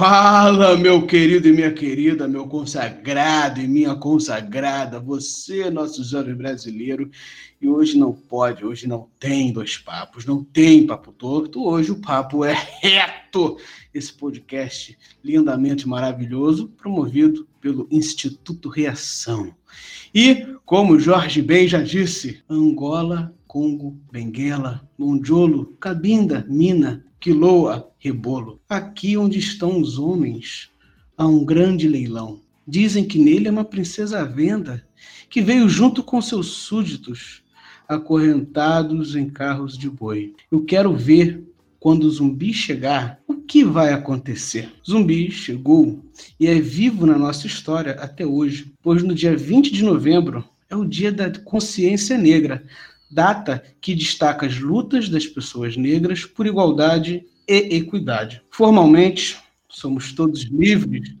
Fala, meu querido e minha querida, meu consagrado e minha consagrada, você, nosso jovem brasileiro. E hoje não pode, hoje não tem dois papos, não tem papo torto, hoje o papo é reto. Esse podcast lindamente maravilhoso, promovido pelo Instituto Reação. E, como Jorge Ben já disse, Angola, Congo, Benguela, Mondiolo, Cabinda, Mina, Quiloa, Rebolo. Aqui onde estão os homens, há um grande leilão. Dizem que nele é uma princesa à venda, que veio junto com seus súditos, acorrentados em carros de boi. Eu quero ver quando o zumbi chegar, o que vai acontecer? Zumbi chegou e é vivo na nossa história até hoje, pois no dia 20 de novembro é o dia da consciência negra, data que destaca as lutas das pessoas negras por igualdade e equidade. Formalmente, somos todos livres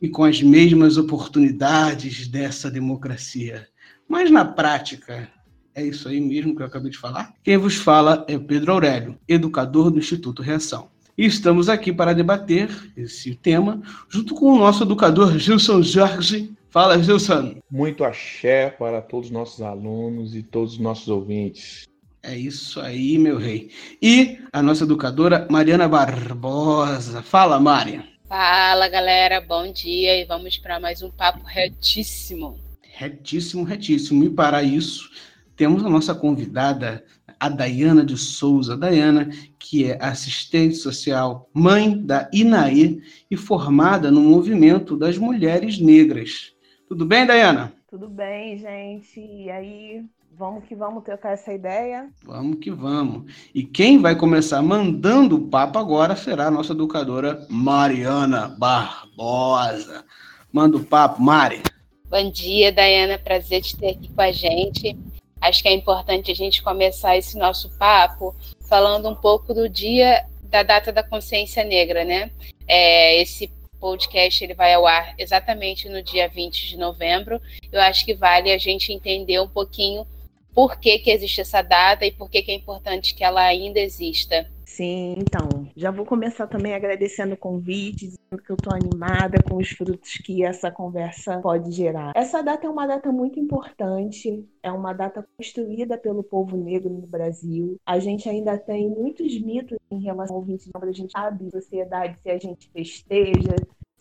e com as mesmas oportunidades dessa democracia. Mas na prática, é isso aí mesmo que eu acabei de falar? Quem vos fala é Pedro Aurélio, educador do Instituto Reação. E estamos aqui para debater esse tema junto com o nosso educador Gilson Jorge. Fala, Gilson. Muito axé para todos os nossos alunos e todos os nossos ouvintes. É isso aí, meu rei. E a nossa educadora Mariana Barbosa. Fala, Maria. Fala, galera. Bom dia e vamos para mais um papo retíssimo. Retíssimo, retíssimo. E para isso, temos a nossa convidada, a Dayana de Souza. Dayana, que é assistente social, mãe da Inaê e formada no movimento das mulheres negras. Tudo bem, Dayana? Tudo bem, gente. E aí, vamos que vamos trocar essa ideia? Vamos que vamos. E quem vai começar mandando o papo agora será a nossa educadora Mariana Barbosa. Manda o papo, Mari. Bom dia, Dayana. Prazer te ter aqui com a gente. Acho que é importante a gente começar esse nosso papo falando um pouco do dia da data da consciência negra, né? É, esse podcast ele vai ao ar exatamente no dia 20 de novembro. Eu acho que vale a gente entender um pouquinho por que, que existe essa data e por que, que é importante que ela ainda exista. Sim, então, já vou começar também agradecendo o convite, dizendo que eu estou animada com os frutos que essa conversa pode gerar. Essa data é uma data muito importante, é uma data construída pelo povo negro no Brasil. A gente ainda tem muitos mitos em relação ao 20 de novembro, a gente sabe sociedade se a gente festeja,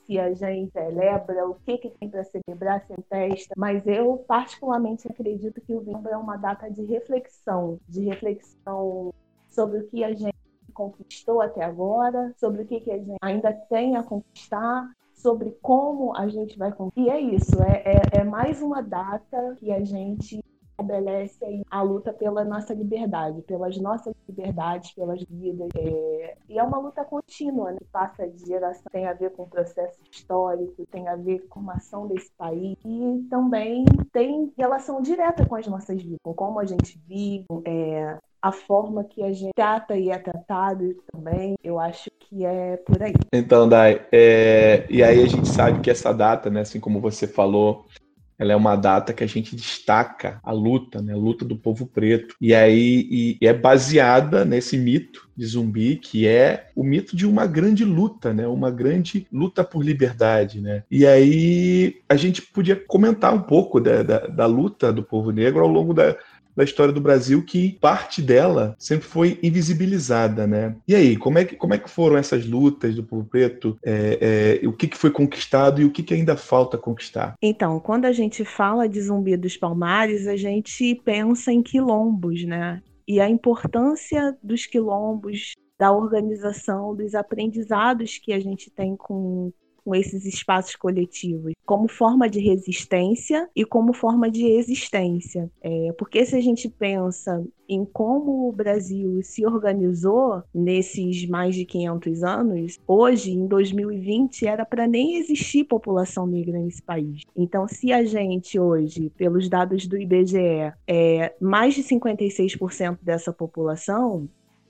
se a gente celebra, o que, que tem para celebrar, sem festa. Mas eu, particularmente, acredito que o novembro é uma data de reflexão, de reflexão sobre o que a gente conquistou até agora, sobre o que, que a gente ainda tem a conquistar, sobre como a gente vai conquistar. E é isso, é, é, é mais uma data que a gente estabelece a luta pela nossa liberdade, pelas nossas liberdades, pelas vidas. É... E é uma luta contínua, né? passa de geração, tem a ver com o processo histórico, tem a ver com a ação desse país e também tem relação direta com as nossas vidas, com como a gente vive, é... a forma que a gente trata e é tratado também, eu acho que é por aí. Então, Dai, é... e aí a gente sabe que essa data, né, assim como você falou, ela é uma data que a gente destaca a luta, né, a luta do povo preto. E aí e, é baseada nesse mito de zumbi, que é o mito de uma grande luta, né, uma grande luta por liberdade. Né? E aí a gente podia comentar um pouco da, da, da luta do povo negro ao longo da, da história do Brasil que parte dela sempre foi invisibilizada, né? E aí, como é que, como é que foram essas lutas do povo preto? É, é, o que, que foi conquistado e o que, que ainda falta conquistar? Então, quando a gente fala de Zumbi dos Palmares, a gente pensa em quilombos, né? E a importância dos quilombos, da organização, dos aprendizados que a gente tem com com esses espaços coletivos como forma de resistência e como forma de existência. É, porque se a gente pensa em como o Brasil se organizou nesses mais de 500 anos, hoje, em 2020, era para nem existir população negra nesse país. Então, se a gente hoje, pelos dados do IBGE, é mais de 56% dessa população,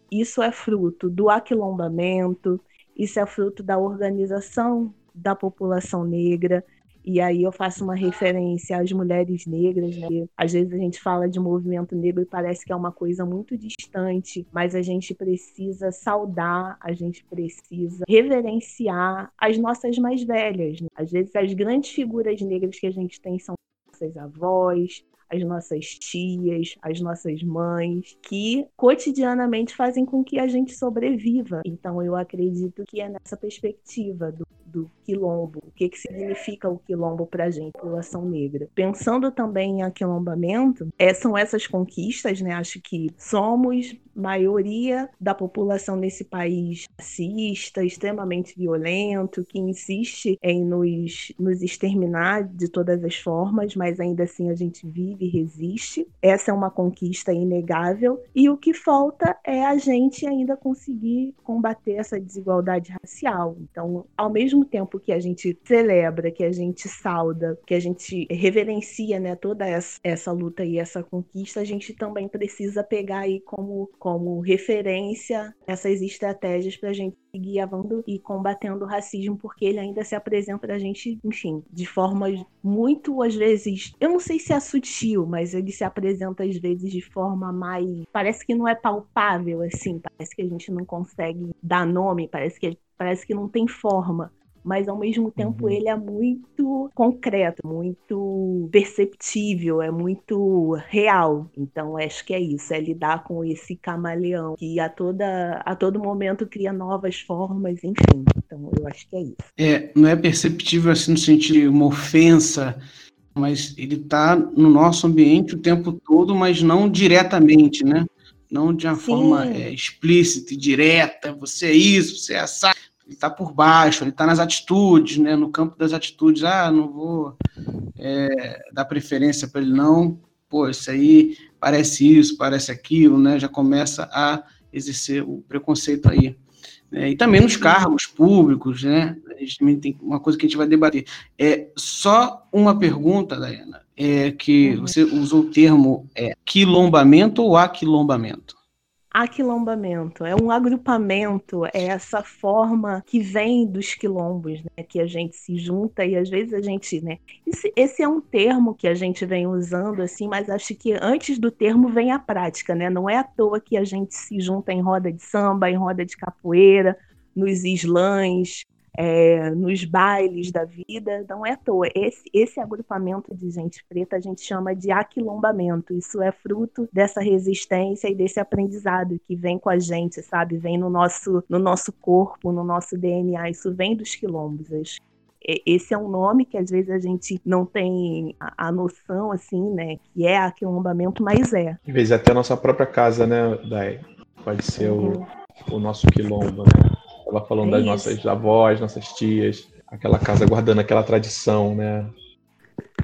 isso é fruto do aquilombamento, isso é fruto da organização da população negra, e aí eu faço uma referência às mulheres negras, né? Às vezes a gente fala de movimento negro e parece que é uma coisa muito distante, mas a gente precisa saudar, a gente precisa reverenciar as nossas mais velhas. Né? Às vezes as grandes figuras negras que a gente tem são nossas avós, as nossas tias, as nossas mães, que cotidianamente fazem com que a gente sobreviva. Então, eu acredito que é nessa perspectiva do do quilombo, o que, que significa o quilombo para a gente, população negra. Pensando também em aquilombamento, é, são essas conquistas, né? Acho que somos maioria da população nesse país racista, extremamente violento, que insiste em nos, nos exterminar de todas as formas, mas ainda assim a gente vive e resiste. Essa é uma conquista inegável. E o que falta é a gente ainda conseguir combater essa desigualdade racial. Então, ao mesmo tempo que a gente celebra, que a gente sauda, que a gente reverencia né, toda essa, essa luta e essa conquista, a gente também precisa pegar aí como como referência essas estratégias para a gente seguir avançando e combatendo o racismo, porque ele ainda se apresenta para a gente, enfim, de formas muito, às vezes, eu não sei se é sutil, mas ele se apresenta às vezes de forma mais. Parece que não é palpável, assim, parece que a gente não consegue dar nome, parece que, parece que não tem forma mas ao mesmo tempo uhum. ele é muito concreto, muito perceptível, é muito real. Então acho que é isso, é lidar com esse camaleão que a toda a todo momento cria novas formas, enfim. Então eu acho que é isso. É, não é perceptível assim no sentido de uma ofensa, mas ele está no nosso ambiente o tempo todo, mas não diretamente, né? Não de uma Sim. forma é, explícita e direta, você é isso, você é essa ele está por baixo, ele está nas atitudes, né? no campo das atitudes. Ah, não vou é, dar preferência para ele, não. Pô, isso aí parece isso, parece aquilo, né? Já começa a exercer o preconceito aí. É, e também nos cargos públicos, né? A gente também tem uma coisa que a gente vai debater. É só uma pergunta, Dayana, é que uhum. você usou o termo é, quilombamento ou aquilombamento? Aquilombamento, é um agrupamento, é essa forma que vem dos quilombos, né, que a gente se junta e às vezes a gente, né, esse, esse, é um termo que a gente vem usando assim, mas acho que antes do termo vem a prática, né, não é à toa que a gente se junta em roda de samba, em roda de capoeira, nos slams, é, nos bailes da vida, não é à toa. Esse, esse agrupamento de gente preta a gente chama de aquilombamento. Isso é fruto dessa resistência e desse aprendizado que vem com a gente, sabe? Vem no nosso, no nosso corpo, no nosso DNA. Isso vem dos quilombos. Esse é um nome que às vezes a gente não tem a, a noção, assim, né? Que é aquilombamento, mas é. Às vezes até a nossa própria casa, né, Dai? Pode ser uhum. o, o nosso quilombo, né? Ela falando é das nossas avós, nossas tias, aquela casa guardando aquela tradição, né?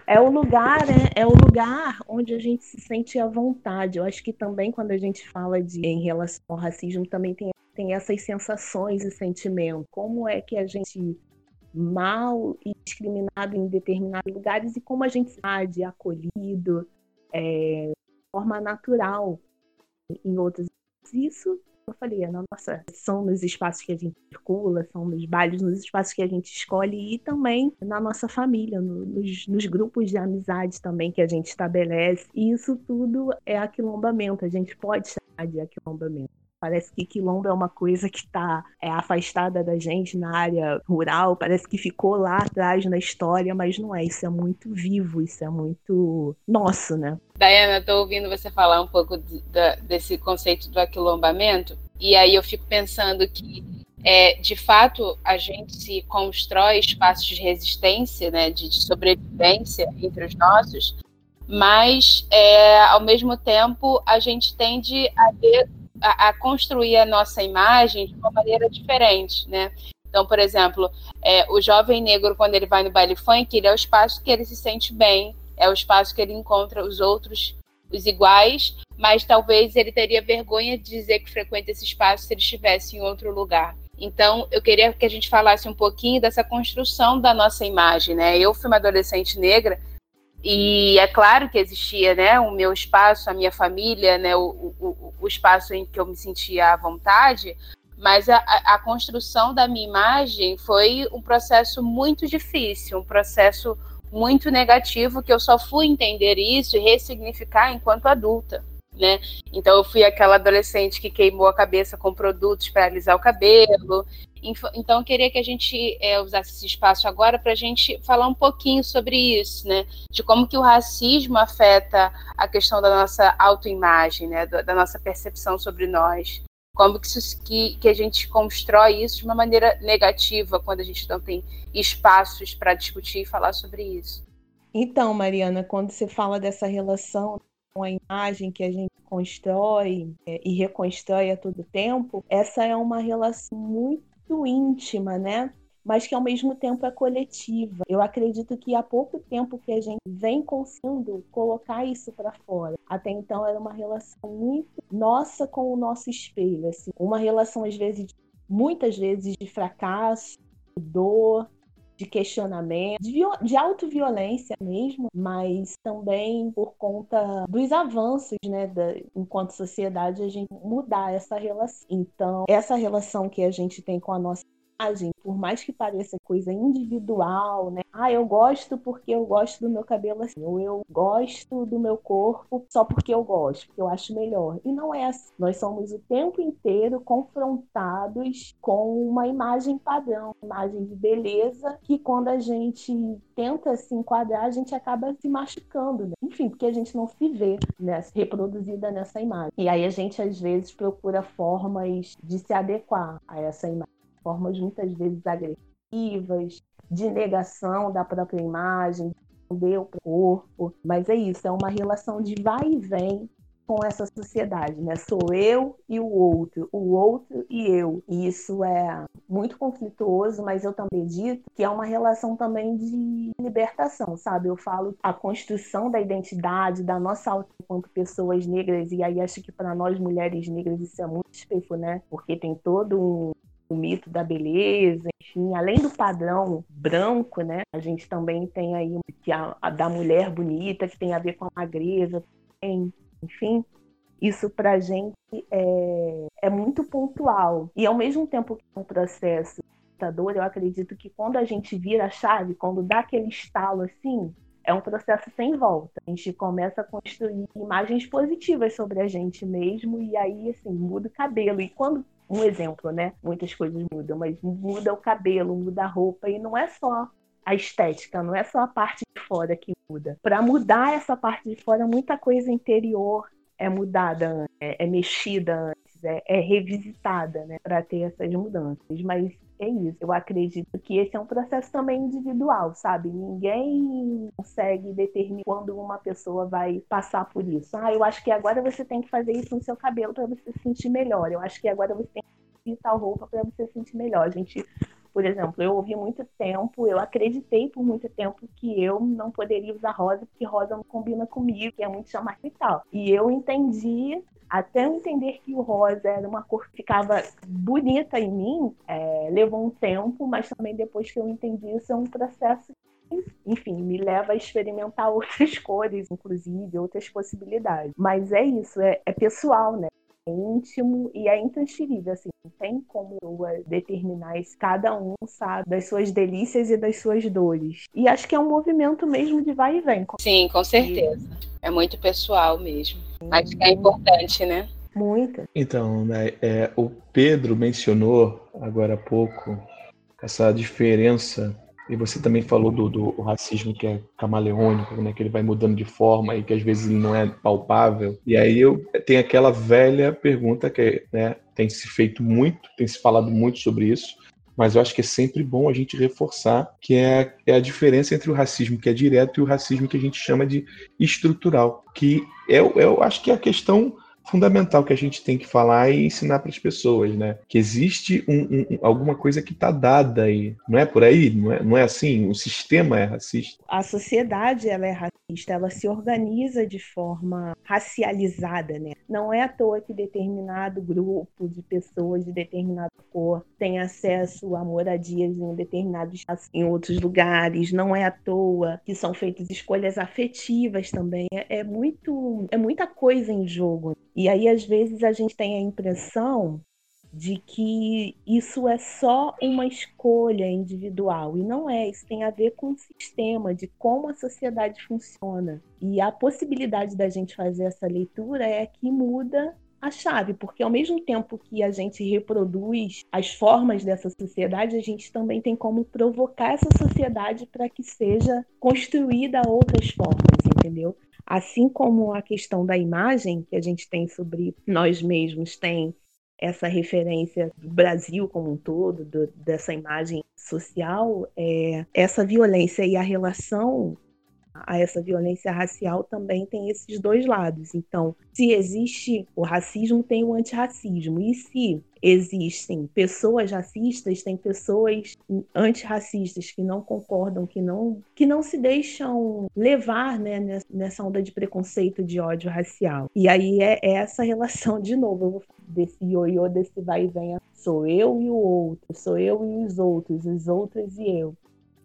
É o lugar, né? é o lugar onde a gente se sente à vontade. Eu acho que também quando a gente fala de em relação ao racismo também tem, tem essas sensações e sentimentos. Como é que a gente mal e discriminado em determinados lugares e como a gente de acolhido é, de forma natural em outros. Isso eu falei, na nossa, são nos espaços que a gente circula, são nos bailes, nos espaços que a gente escolhe e também na nossa família, no, nos, nos, grupos de amizade também que a gente estabelece. E isso tudo é aquilombamento, a gente pode chamar de aquilombamento. Parece que quilombo é uma coisa que está é, afastada da gente na área rural, parece que ficou lá atrás na história, mas não é. Isso é muito vivo, isso é muito nosso, né? Dayana, estou ouvindo você falar um pouco de, de, desse conceito do aquilombamento, e aí eu fico pensando que é, de fato, a gente se constrói espaços de resistência, né, de, de sobrevivência entre os nossos, mas, é, ao mesmo tempo, a gente tende a ver a, a, construir a nossa imagem de uma maneira diferente, né? Então, por exemplo, é, o jovem negro, quando ele vai no baile funk, ele é o espaço que ele se sente bem, é o espaço que ele encontra os outros, os iguais, mas talvez ele teria vergonha de dizer que frequenta esse espaço se ele estivesse em outro lugar. Então, eu queria que a gente falasse um pouquinho dessa construção da nossa imagem, né? Eu fui uma adolescente negra e é claro que existia, né, o meu espaço, a minha família, né, o, o, o espaço em que eu me sentia à vontade, mas a, a, construção da minha imagem foi um processo muito difícil, um processo muito negativo que eu só fui entender isso e ressignificar enquanto adulta né? Então eu fui aquela adolescente que queimou a cabeça com produtos para alisar o cabelo. Então eu queria que a gente é, usasse esse espaço agora para a gente falar um pouquinho sobre isso, né? De como que o racismo afeta a questão da nossa autoimagem, né? Da, nossa percepção sobre nós. Como que, isso, que, que a gente constrói isso de uma maneira negativa quando a gente não tem espaços para discutir e falar sobre isso. Então, Mariana, quando você fala dessa relação a imagem que a gente constrói é, e reconstrói a todo tempo, essa é uma relação muito íntima, né? Mas que ao mesmo tempo é coletiva. Eu acredito que há pouco tempo que a gente vem conseguindo colocar isso para fora. Até então era uma relação muito nossa com o nosso espelho, assim, uma relação às vezes muitas vezes de fracasso, dor, de questionamento, de, de autoviolência mesmo, mas também por conta dos avanços, né, da, enquanto sociedade, a gente mudar essa relação. Então, essa relação que a gente tem com a nossa por mais que pareça coisa individual, né? Ah, eu gosto porque eu gosto do meu cabelo assim, ou eu gosto do meu corpo só porque eu gosto, porque eu acho melhor. E não é assim. Nós somos o tempo inteiro confrontados com uma imagem padrão, uma imagem de beleza, que quando a gente tenta se enquadrar, a gente acaba se machucando, né? Enfim, porque a gente não se vê né, reproduzida nessa imagem. E aí a gente às vezes procura formas de se adequar a essa imagem formas muitas vezes agressivas, de negação da própria imagem, de o corpo. Mas é isso, é uma relação de vai e vem com essa sociedade, né? Sou eu e o outro, o outro e eu. E isso é muito conflituoso, mas eu também dito que é uma relação também de libertação, sabe? Eu falo a construção da identidade, da nossa auto enquanto pessoas negras, e aí acho que para nós mulheres negras isso é muito espelho, né? Porque tem todo um o mito da beleza, enfim, além do padrão branco, né? A gente também tem aí que a, a da mulher bonita, que tem a ver com a magreza, enfim. Isso para a gente é, é muito pontual. E ao mesmo tempo que é um processo eu acredito que quando a gente vira a chave, quando dá aquele estalo assim, é um processo sem volta. A gente começa a construir imagens positivas sobre a gente mesmo e aí assim muda o cabelo. E quando um exemplo, né? Muitas coisas mudam, mas muda o cabelo, muda a roupa, e não é só a estética, não é só a parte de fora que muda. Para mudar essa parte de fora, muita coisa interior é mudada, é, é mexida antes, é, é revisitada, né? Para ter essas mudanças. Mas é isso. Eu acredito que esse é um processo também individual, sabe? Ninguém consegue determinar quando uma pessoa vai passar por isso. Ah, eu acho que agora você tem que fazer isso no seu cabelo para você se sentir melhor. Eu acho que agora você tem que ir tal roupa para você se sentir melhor. A gente por exemplo, eu ouvi muito tempo, eu acreditei por muito tempo que eu não poderia usar rosa porque rosa não combina comigo, que é muito chamativo e tal. E eu entendi até eu entender que o rosa era uma cor que ficava bonita em mim, é, levou um tempo, mas também depois que eu entendi isso é um processo enfim, me leva a experimentar outras cores, inclusive, outras possibilidades. Mas é isso, é, é pessoal, né? É íntimo e é intransferível, assim, não tem como eu determinar isso. Cada um sabe das suas delícias e das suas dores. E acho que é um movimento mesmo de vai e vem. Sim, com certeza. É muito pessoal mesmo. Acho que é importante, né? Muito. Então, né, é, o Pedro mencionou agora há pouco essa diferença, e você também falou do, do racismo que é camaleônico, né, que ele vai mudando de forma e que às vezes ele não é palpável. E aí eu tenho aquela velha pergunta que né, tem se feito muito, tem se falado muito sobre isso, mas eu acho que é sempre bom a gente reforçar que é, é a diferença entre o racismo que é direto e o racismo que a gente chama de estrutural, que é, eu acho que é a questão fundamental que a gente tem que falar e ensinar para as pessoas, né? Que existe um, um, alguma coisa que está dada aí. Não é por aí? Não é, não é assim? O sistema é racista? A sociedade ela é racista, ela se organiza de forma racializada, né? Não é à toa que determinado grupo de pessoas de determinada cor tem acesso a moradias em determinados em outros lugares. Não é à toa que são feitas escolhas afetivas também. É, é muito, é muita coisa em jogo. E aí, às vezes, a gente tem a impressão de que isso é só uma escolha individual. E não é, isso tem a ver com o sistema, de como a sociedade funciona. E a possibilidade da gente fazer essa leitura é que muda a chave, porque ao mesmo tempo que a gente reproduz as formas dessa sociedade, a gente também tem como provocar essa sociedade para que seja construída outras formas, entendeu? Assim como a questão da imagem que a gente tem sobre nós mesmos tem essa referência do Brasil como um todo, do, dessa imagem social, é, essa violência e a relação a essa violência racial também tem esses dois lados. Então, se existe o racismo, tem o antirracismo. E se existem pessoas racistas, tem pessoas antirracistas que não concordam, que não, que não se deixam levar né, nessa onda de preconceito, de ódio racial. E aí é, é essa relação, de novo, desse ioiô, desse vai e vem, sou eu e o outro, sou eu e os outros, os outros e eu.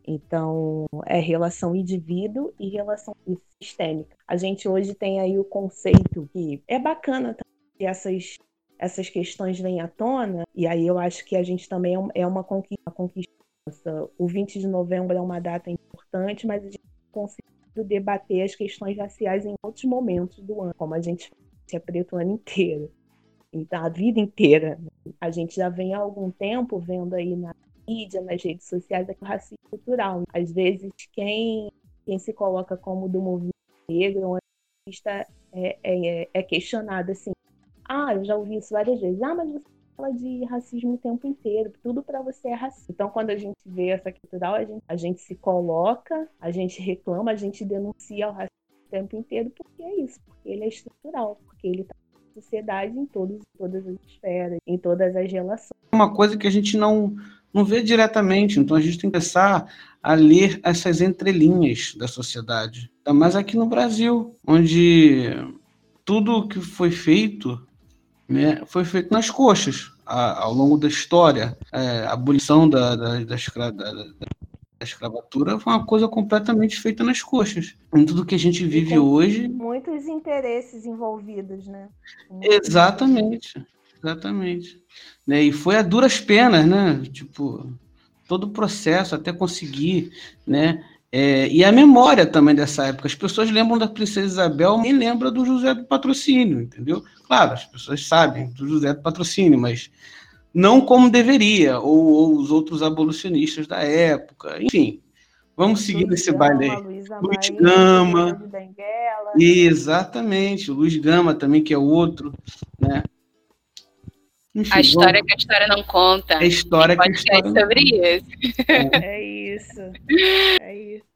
Então, é relação indivíduo e relação sistêmica. A gente hoje tem aí o conceito que é bacana que essas, essas questões vêm à tona, e aí eu acho que a gente também é uma conquista. Uma conquista. O 20 de novembro é uma data importante, mas a gente conseguiu debater as questões raciais em outros momentos do ano, como a gente é preto o ano inteiro. Então, a vida inteira. A gente já vem há algum tempo vendo aí na mídia, nas redes sociais, é o racismo cultural. Às vezes, quem, quem se coloca como do movimento negro ou é, é, é questionado assim. Ah, eu já ouvi isso várias vezes. Ah, mas você fala de racismo o tempo inteiro, tudo para você é racista. Então, quando a gente vê essa cultural, a gente, a gente se coloca, a gente reclama, a gente denuncia o racismo o tempo inteiro, porque é isso, porque ele é estrutural, porque ele está sociedade em todos, todas as esferas, em todas as relações. Uma coisa que a gente não não vê diretamente. Então a gente tem que começar a ler essas entrelinhas da sociedade. Ainda mais aqui no Brasil, onde tudo que foi feito né, foi feito nas coxas a, ao longo da história. É, a abolição da, da, da, escra, da, da escravatura foi uma coisa completamente feita nas coxas. Em tudo que a gente vive hoje. Muitos interesses envolvidos, né? Muitos Exatamente. Exatamente. Né? E foi a duras penas, né? Tipo, todo o processo até conseguir, né? É, e a memória também dessa época. As pessoas lembram da Princesa Isabel, nem lembram do José do Patrocínio, entendeu? Claro, as pessoas sabem do José do Patrocínio, mas não como deveria, ou, ou os outros abolicionistas da época, enfim. Vamos seguir Luiz nesse Gama, baile aí. Luiz, Luiz Gama. Exatamente, o Luiz Gama também, que é outro, né? Enfim, a história vamos... que a história não conta. A história que a história não sobre isso. É isso. É isso.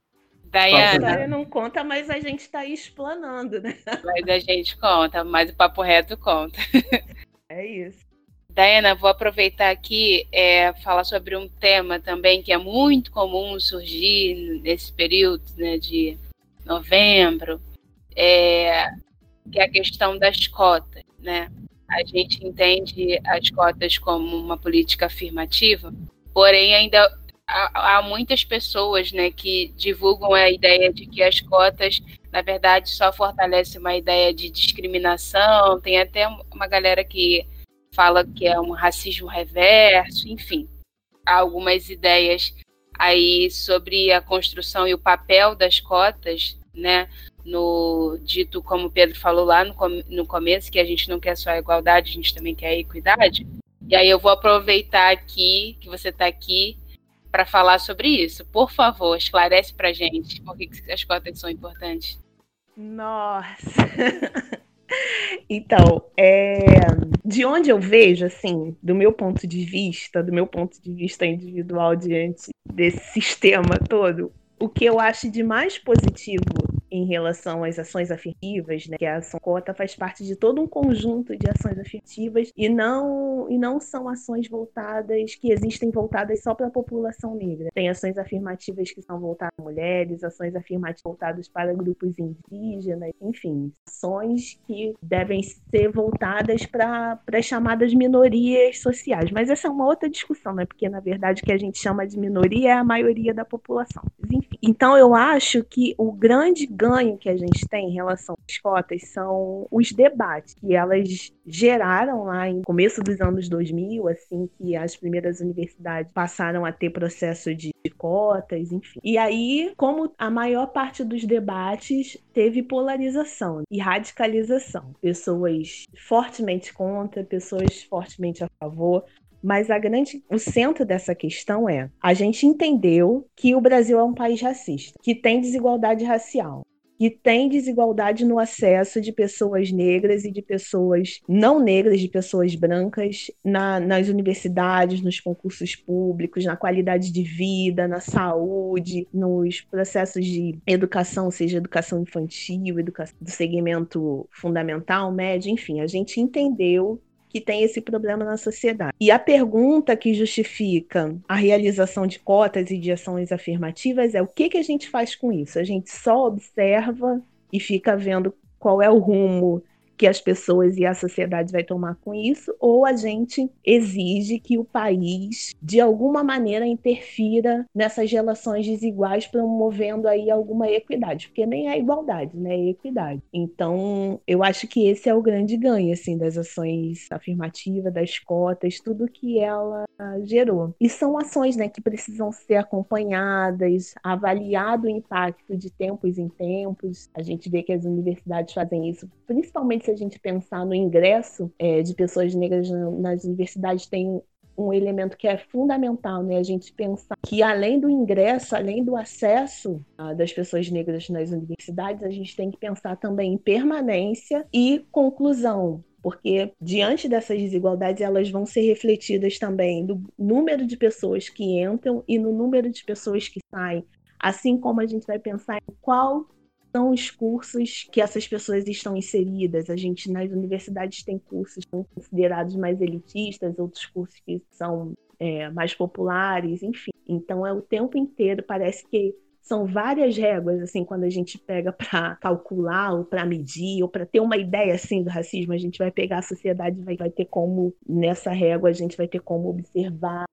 Diana. A história não conta, mas a gente está aí explanando, né? Mas a gente conta, mas o papo reto conta. É isso. Diana, vou aproveitar aqui é, falar sobre um tema também que é muito comum surgir nesse período né, de novembro, é, que é a questão das cotas, né? A gente entende as cotas como uma política afirmativa, porém ainda há, há muitas pessoas né, que divulgam a ideia de que as cotas, na verdade, só fortalecem uma ideia de discriminação, tem até uma galera que fala que é um racismo reverso, enfim, há algumas ideias aí sobre a construção e o papel das cotas, né, no dito, como o Pedro falou lá no, no começo, que a gente não quer só a igualdade, a gente também quer a equidade. E aí eu vou aproveitar aqui que você está aqui para falar sobre isso. Por favor, esclarece para gente por que as cotas são importantes. Nossa! Então, é, de onde eu vejo, assim, do meu ponto de vista, do meu ponto de vista individual diante desse sistema todo, o que eu acho de mais positivo em relação às ações afirmativas, né, que a ação cota faz parte de todo um conjunto de ações afirmativas e não e não são ações voltadas que existem voltadas só para a população negra. Tem ações afirmativas que são voltadas para mulheres, ações afirmativas voltadas para grupos indígenas, enfim, ações que devem ser voltadas para as chamadas minorias sociais. Mas essa é uma outra discussão, né? Porque na verdade o que a gente chama de minoria é a maioria da população. Enfim, então eu acho que o grande que a gente tem em relação às cotas são os debates que elas geraram lá em começo dos anos 2000, assim que as primeiras universidades passaram a ter processo de cotas, enfim. E aí, como a maior parte dos debates teve polarização e radicalização, pessoas fortemente contra, pessoas fortemente a favor, mas a grande, o centro dessa questão é: a gente entendeu que o Brasil é um país racista, que tem desigualdade racial, que tem desigualdade no acesso de pessoas negras e de pessoas não negras, de pessoas brancas, na, nas universidades, nos concursos públicos, na qualidade de vida, na saúde, nos processos de educação, seja educação infantil, educação do segmento fundamental, médio, enfim, a gente entendeu que tem esse problema na sociedade. E a pergunta que justifica a realização de cotas e de ações afirmativas é o que, que a gente faz com isso? A gente só observa e fica vendo qual é o rumo que as pessoas e a sociedade vai tomar com isso, ou a gente exige que o país, de alguma maneira, interfira nessas relações desiguais, promovendo aí alguma equidade, porque nem é igualdade, né? É equidade. Então, eu acho que esse é o grande ganho, assim, das ações afirmativas, das cotas, tudo que ela gerou. E são ações, né, que precisam ser acompanhadas, avaliado o impacto de tempos em tempos. A gente vê que as universidades fazem isso, principalmente se a gente pensar no ingresso é, de pessoas negras nas universidades, tem um elemento que é fundamental, né? A gente pensar que além do ingresso, além do acesso uh, das pessoas negras nas universidades, a gente tem que pensar também em permanência e conclusão. Porque diante dessas desigualdades, elas vão ser refletidas também no número de pessoas que entram e no número de pessoas que saem. Assim como a gente vai pensar em qual são os cursos que essas pessoas estão inseridas. A gente nas universidades tem cursos considerados mais elitistas, outros cursos que são é, mais populares, enfim. Então é o tempo inteiro, parece que são várias réguas assim quando a gente pega para calcular ou para medir ou para ter uma ideia assim do racismo a gente vai pegar a sociedade vai, vai ter como nessa régua a gente vai ter como observar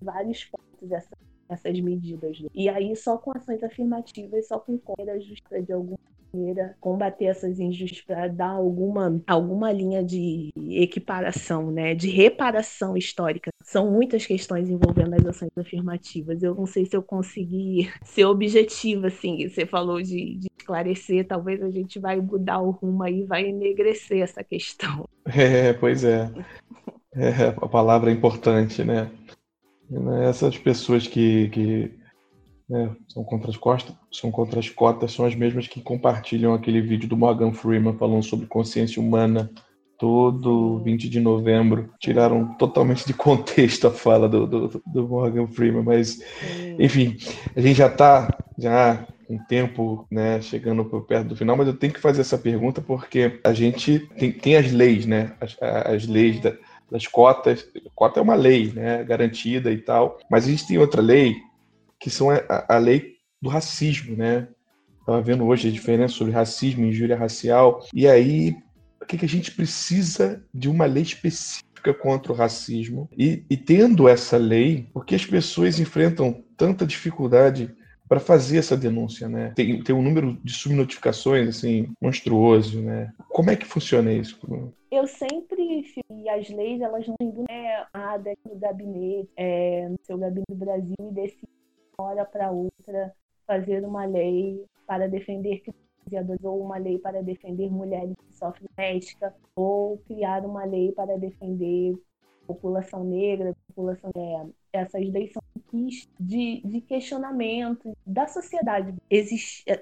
vários pontos dessa essas medidas. Né? E aí, só com ações afirmativas, só com coisa justa de alguma maneira, combater essas injustiças para dar alguma, alguma linha de equiparação, né? de reparação histórica. São muitas questões envolvendo as ações afirmativas. Eu não sei se eu consegui ser objetiva, assim. Você falou de, de esclarecer, talvez a gente vai mudar o rumo aí, vai enegrecer essa questão. É, pois é. é a palavra é importante, né? Essas pessoas que, que né, são, contra as costas, são contra as cotas são as mesmas que compartilham aquele vídeo do Morgan Freeman falando sobre consciência humana todo 20 de novembro. Tiraram totalmente de contexto a fala do, do, do Morgan Freeman, mas enfim, a gente já está já um tempo né, chegando perto do final, mas eu tenho que fazer essa pergunta porque a gente tem, tem as leis, né? As, as leis da, das cotas. Cota é uma lei, né, garantida e tal. Mas a gente tem outra lei que são a, a lei do racismo, né? Estava vendo hoje a diferença sobre racismo injúria racial. E aí, o que, que a gente precisa de uma lei específica contra o racismo? E, e tendo essa lei, por que as pessoas enfrentam tanta dificuldade para fazer essa denúncia, né? Tem, tem um número de subnotificações, assim, monstruoso, né? Como é que funciona isso? Eu sempre e as leis, elas não têm né, nada no gabinete, é, no seu gabinete do Brasil e decide de uma hora para outra fazer uma lei para defender criadores ou uma lei para defender mulheres que sofrem doméstica ou criar uma lei para defender população negra, população é, essas leis são de, de questionamento da sociedade. Existe, é,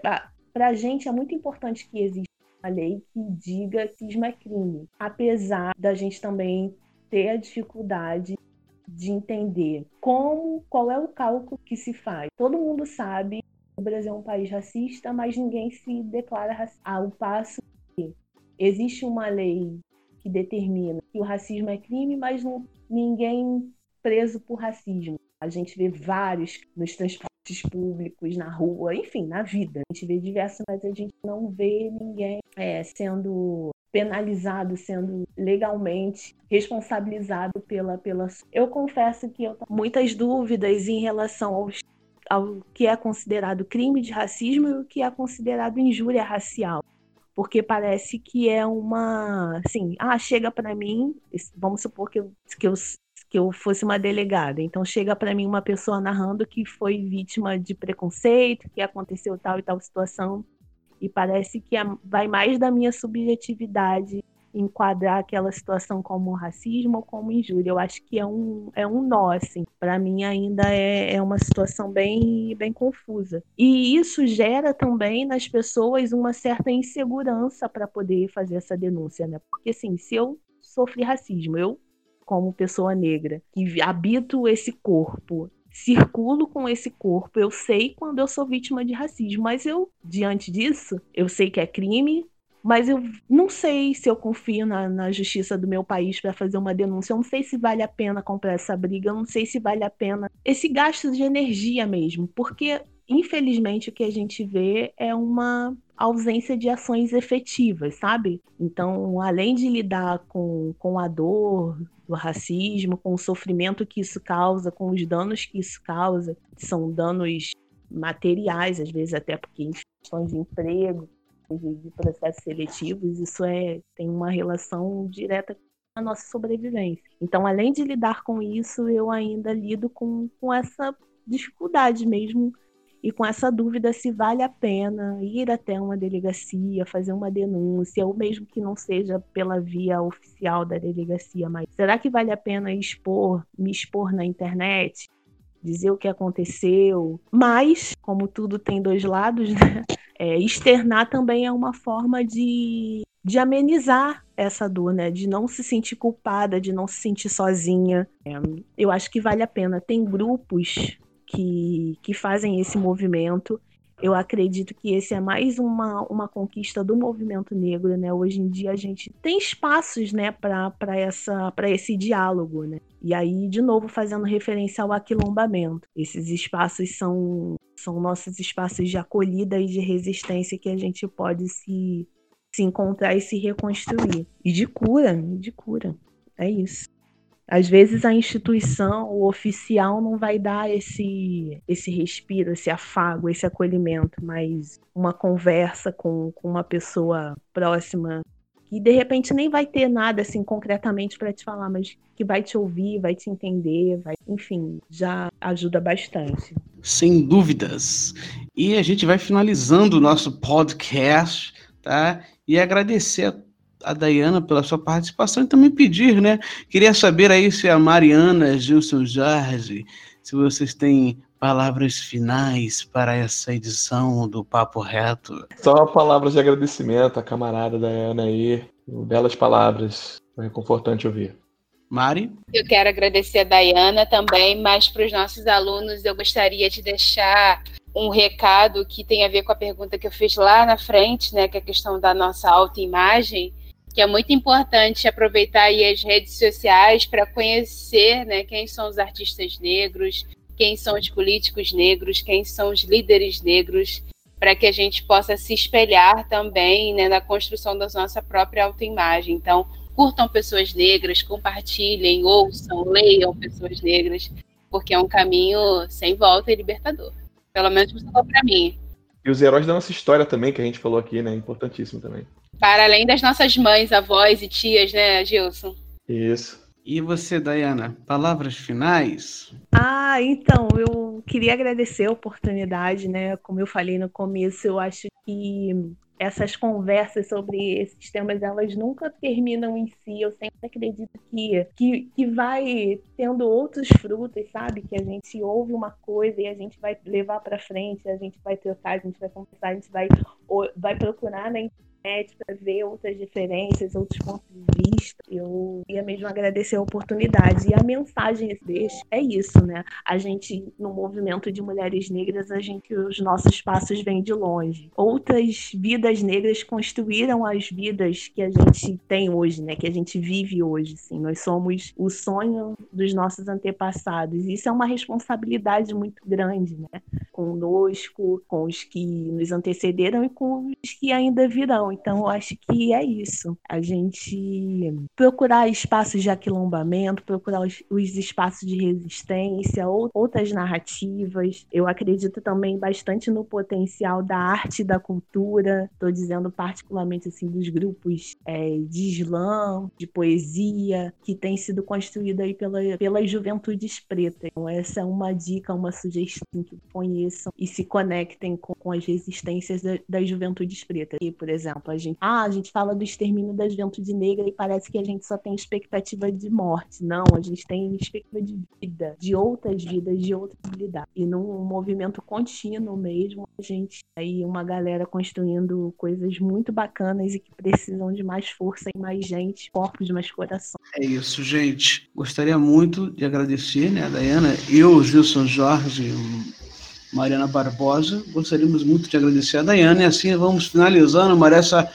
para a gente é muito importante que exista uma lei que diga que cisma é crime, apesar da gente também ter a dificuldade de entender como, qual é o cálculo que se faz. Todo mundo sabe o Brasil é um país racista, mas ninguém se declara racista. Ao passo que existe uma lei que determina que o racismo é crime, mas não, ninguém preso por racismo. A gente vê vários nos transportes públicos, na rua, enfim, na vida. A gente vê diversos, mas a gente não vê ninguém é, sendo penalizado, sendo legalmente responsabilizado pela, pela. Eu confesso que eu tenho muitas dúvidas em relação aos, ao que é considerado crime de racismo e o que é considerado injúria racial. Porque parece que é uma. Assim, ah, chega para mim, vamos supor que eu, que eu que eu fosse uma delegada. Então chega para mim uma pessoa narrando que foi vítima de preconceito, que aconteceu tal e tal situação, e parece que vai mais da minha subjetividade enquadrar aquela situação como racismo ou como injúria. Eu acho que é um, é um nó, assim. Para mim ainda é, é uma situação bem, bem confusa. E isso gera também nas pessoas uma certa insegurança para poder fazer essa denúncia, né? Porque assim, se eu sofri racismo, eu como pessoa negra, que habito esse corpo, circulo com esse corpo, eu sei quando eu sou vítima de racismo, mas eu, diante disso, eu sei que é crime, mas eu não sei se eu confio na, na justiça do meu país para fazer uma denúncia. Eu não sei se vale a pena comprar essa briga, eu não sei se vale a pena esse gasto de energia mesmo, porque infelizmente o que a gente vê é uma ausência de ações efetivas, sabe? Então, além de lidar com, com a dor do racismo, com o sofrimento que isso causa, com os danos que isso causa, são danos materiais, às vezes até porque questões de emprego, de processos seletivos, isso é tem uma relação direta com a nossa sobrevivência. Então, além de lidar com isso, eu ainda lido com, com essa dificuldade mesmo e com essa dúvida se vale a pena ir até uma delegacia, fazer uma denúncia, ou mesmo que não seja pela via oficial da delegacia, mas será que vale a pena expor, me expor na internet? Dizer o que aconteceu, mas, como tudo tem dois lados, né? É, externar também é uma forma de, de amenizar essa dor, né? De não se sentir culpada, de não se sentir sozinha. É, eu acho que vale a pena. Tem grupos que, que fazem esse movimento. Eu acredito que esse é mais uma, uma conquista do movimento negro, né? Hoje em dia a gente tem espaços, né, para essa para esse diálogo, né? E aí, de novo, fazendo referência ao aquilombamento. Esses espaços são são nossos espaços de acolhida e de resistência que a gente pode se se encontrar e se reconstruir. E de cura, de cura. É isso. Às vezes a instituição, o oficial não vai dar esse, esse respiro, esse afago, esse acolhimento, mas uma conversa com, com uma pessoa próxima que de repente nem vai ter nada assim concretamente para te falar, mas que vai te ouvir, vai te entender, vai, enfim, já ajuda bastante. Sem dúvidas. E a gente vai finalizando o nosso podcast, tá? E agradecer a a Dayana pela sua participação e também pedir, né? Queria saber aí se a Mariana, Gilson Jorge, se vocês têm palavras finais para essa edição do Papo Reto. Só palavras de agradecimento à camarada Dayana aí, belas palavras, é reconfortante ouvir. Mari? Eu quero agradecer a Dayana também, mas para os nossos alunos eu gostaria de deixar um recado que tem a ver com a pergunta que eu fiz lá na frente, né, que é a questão da nossa autoimagem que é muito importante aproveitar as redes sociais para conhecer né, quem são os artistas negros, quem são os políticos negros, quem são os líderes negros, para que a gente possa se espelhar também né, na construção da nossa própria autoimagem. Então, curtam pessoas negras, compartilhem, ouçam, leiam pessoas negras, porque é um caminho sem volta e libertador. Pelo menos falou para mim. E os heróis da nossa história também, que a gente falou aqui, né? Importantíssimo também. Para além das nossas mães, avós e tias, né, Gilson? Isso. E você, Dayana, palavras finais? Ah, então, eu queria agradecer a oportunidade, né? Como eu falei no começo, eu acho que essas conversas sobre esses temas, elas nunca terminam em si. Eu sempre acredito que, que, que vai tendo outros frutos, sabe? Que a gente ouve uma coisa e a gente vai levar para frente, a gente vai trocar, a gente vai conversar, a gente vai, vai procurar na internet para ver outras diferenças, outros pontos de vista. Eu ia mesmo agradecer a oportunidade. E a mensagem desse é isso, né? A gente, no movimento de mulheres negras, a gente, os nossos passos vêm de longe. Outras vidas negras construíram as vidas que a gente tem hoje, né? Que a gente vive hoje, assim. Nós somos o sonho dos nossos antepassados. Isso é uma responsabilidade muito grande, né? Conosco, com os que nos antecederam e com os que ainda virão. Então, eu acho que é isso. A gente procurar espaços de aquilombamento, procurar os, os espaços de resistência, ou, outras narrativas. Eu acredito também bastante no potencial da arte e da cultura. Estou dizendo particularmente assim dos grupos é, de slam, de poesia, que tem sido construída aí pela, pelas juventudes pretas. Então, essa é uma dica, uma sugestão que conheçam e se conectem com, com as resistências da, das juventudes pretas. E, por exemplo, a gente, ah, a gente fala do extermínio da juventude negra e parece que a gente só tem expectativa de morte. Não, a gente tem expectativa de vida, de outras vidas, de outras habilidades. E num movimento contínuo mesmo, a gente aí uma galera construindo coisas muito bacanas e que precisam de mais força e mais gente, corpos, mais coração. É isso, gente. Gostaria muito de agradecer, né, Dayana, eu, Gilson Jorge, Mariana Barbosa. Gostaríamos muito de agradecer a Dayana e assim vamos finalizando essa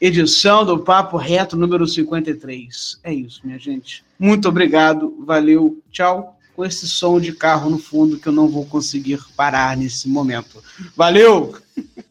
edição do Papo Reto número 53. É isso, minha gente. Muito obrigado, valeu, tchau. Com esse som de carro no fundo que eu não vou conseguir parar nesse momento. Valeu!